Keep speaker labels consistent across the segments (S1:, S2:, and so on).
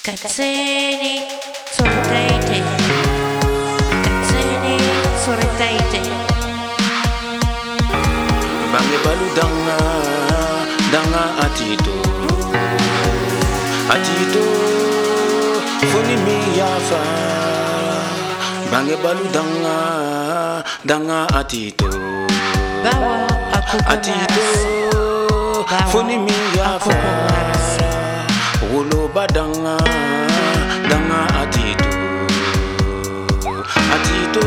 S1: Soritaite soritaite
S2: bange balu danga danga atito atito funi mi yafa bange balu danga danga atito
S1: Bawa aku
S2: atito funi mi yafa
S1: aku
S2: wolo badanga danga atito. Atito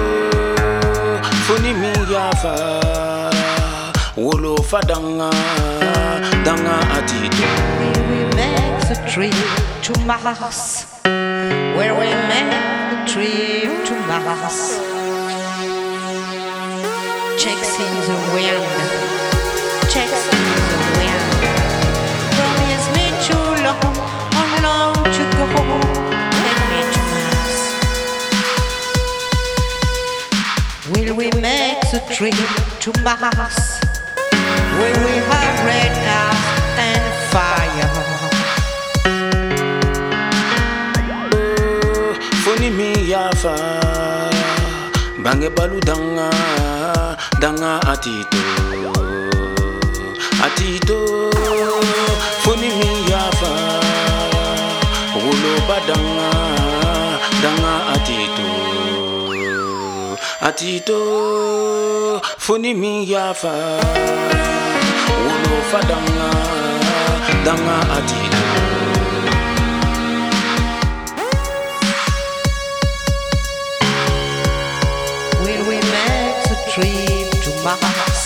S2: funi mi yafa. Wolo fadanga danga atito.
S1: We make the trip to Mars. Where we make the trip to Mars. Checks in the wind We make the trip to Mars. Where we have red earth and fire.
S2: Funi mi yafa bange balu danga danga atito atito. Funi mi yafa wolo badanga atito funi mi yafa wolo fadanga danga atito
S1: Will we make the trip to Mars?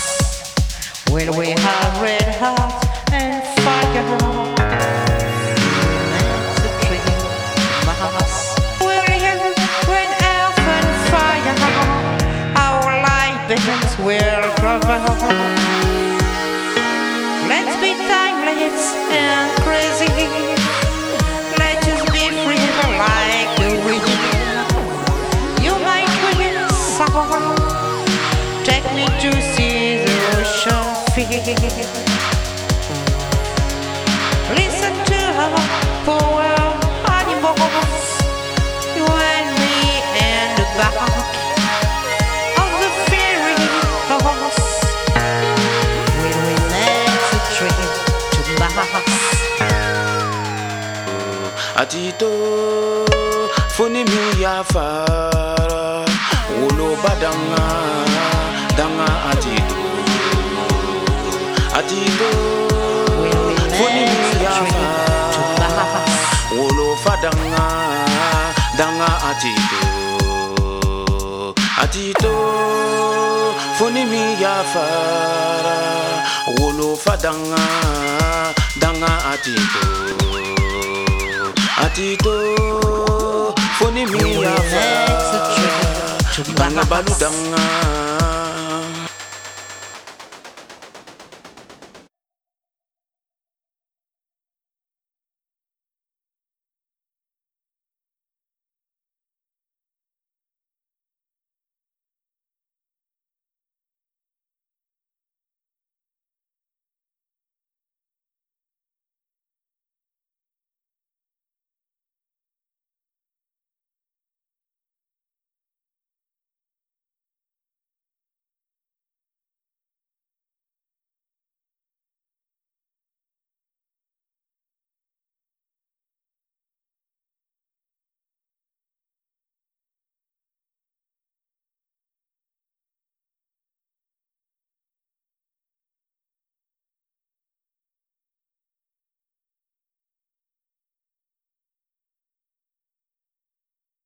S1: Will we have red heart and fire? Will. Let's be timeless and crazy. Let's just be free like the wind. You might win someone. Take me to see the ocean feel. Listen to her power
S2: atito funi mi yafa wolo badanga danga atito atito
S1: Will we
S2: funi
S1: make
S2: mi
S1: the
S2: yafa
S1: trip
S2: wolo fadanga danga atito atito funi mi yafa wolo fadanga danga atito atito funi mi
S1: Will we
S2: yafa
S1: make the trip to
S2: banga balu
S1: Mars?
S2: danga